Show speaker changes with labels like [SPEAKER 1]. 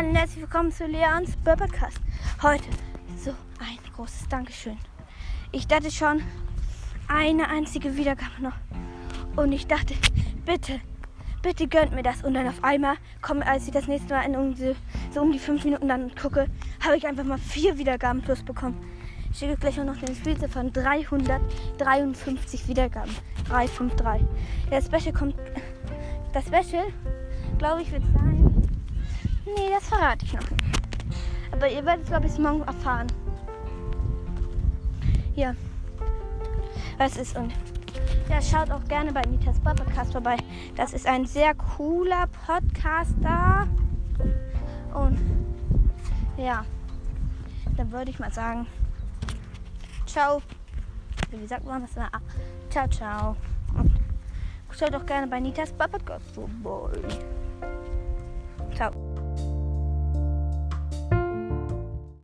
[SPEAKER 1] Hallo und herzlich willkommen zu Leons Podcast. Heute so ein großes Dankeschön. Ich dachte schon, eine einzige Wiedergabe noch. Und ich dachte, bitte, bitte gönnt mir das. Und dann auf einmal, komm, als ich das nächste Mal in um die, so um die fünf Minuten dann gucke, habe ich einfach mal vier Wiedergaben plus bekommen. Ich schicke gleich noch den Spielze von 353 Wiedergaben. 353. Der Special kommt. Das Special, glaube ich, wird sein. Das verrate ich noch. Aber ihr werdet es, glaube ich, morgen erfahren. Hier. Was ist und. Ja, schaut auch gerne bei Nitas Podcast vorbei. Das ist ein sehr cooler Podcaster. Und ja, dann würde ich mal sagen, ciao. Wie sagt man das? Ah, ciao, ciao. Und schaut auch gerne bei Nitas Podcast vorbei. Ciao.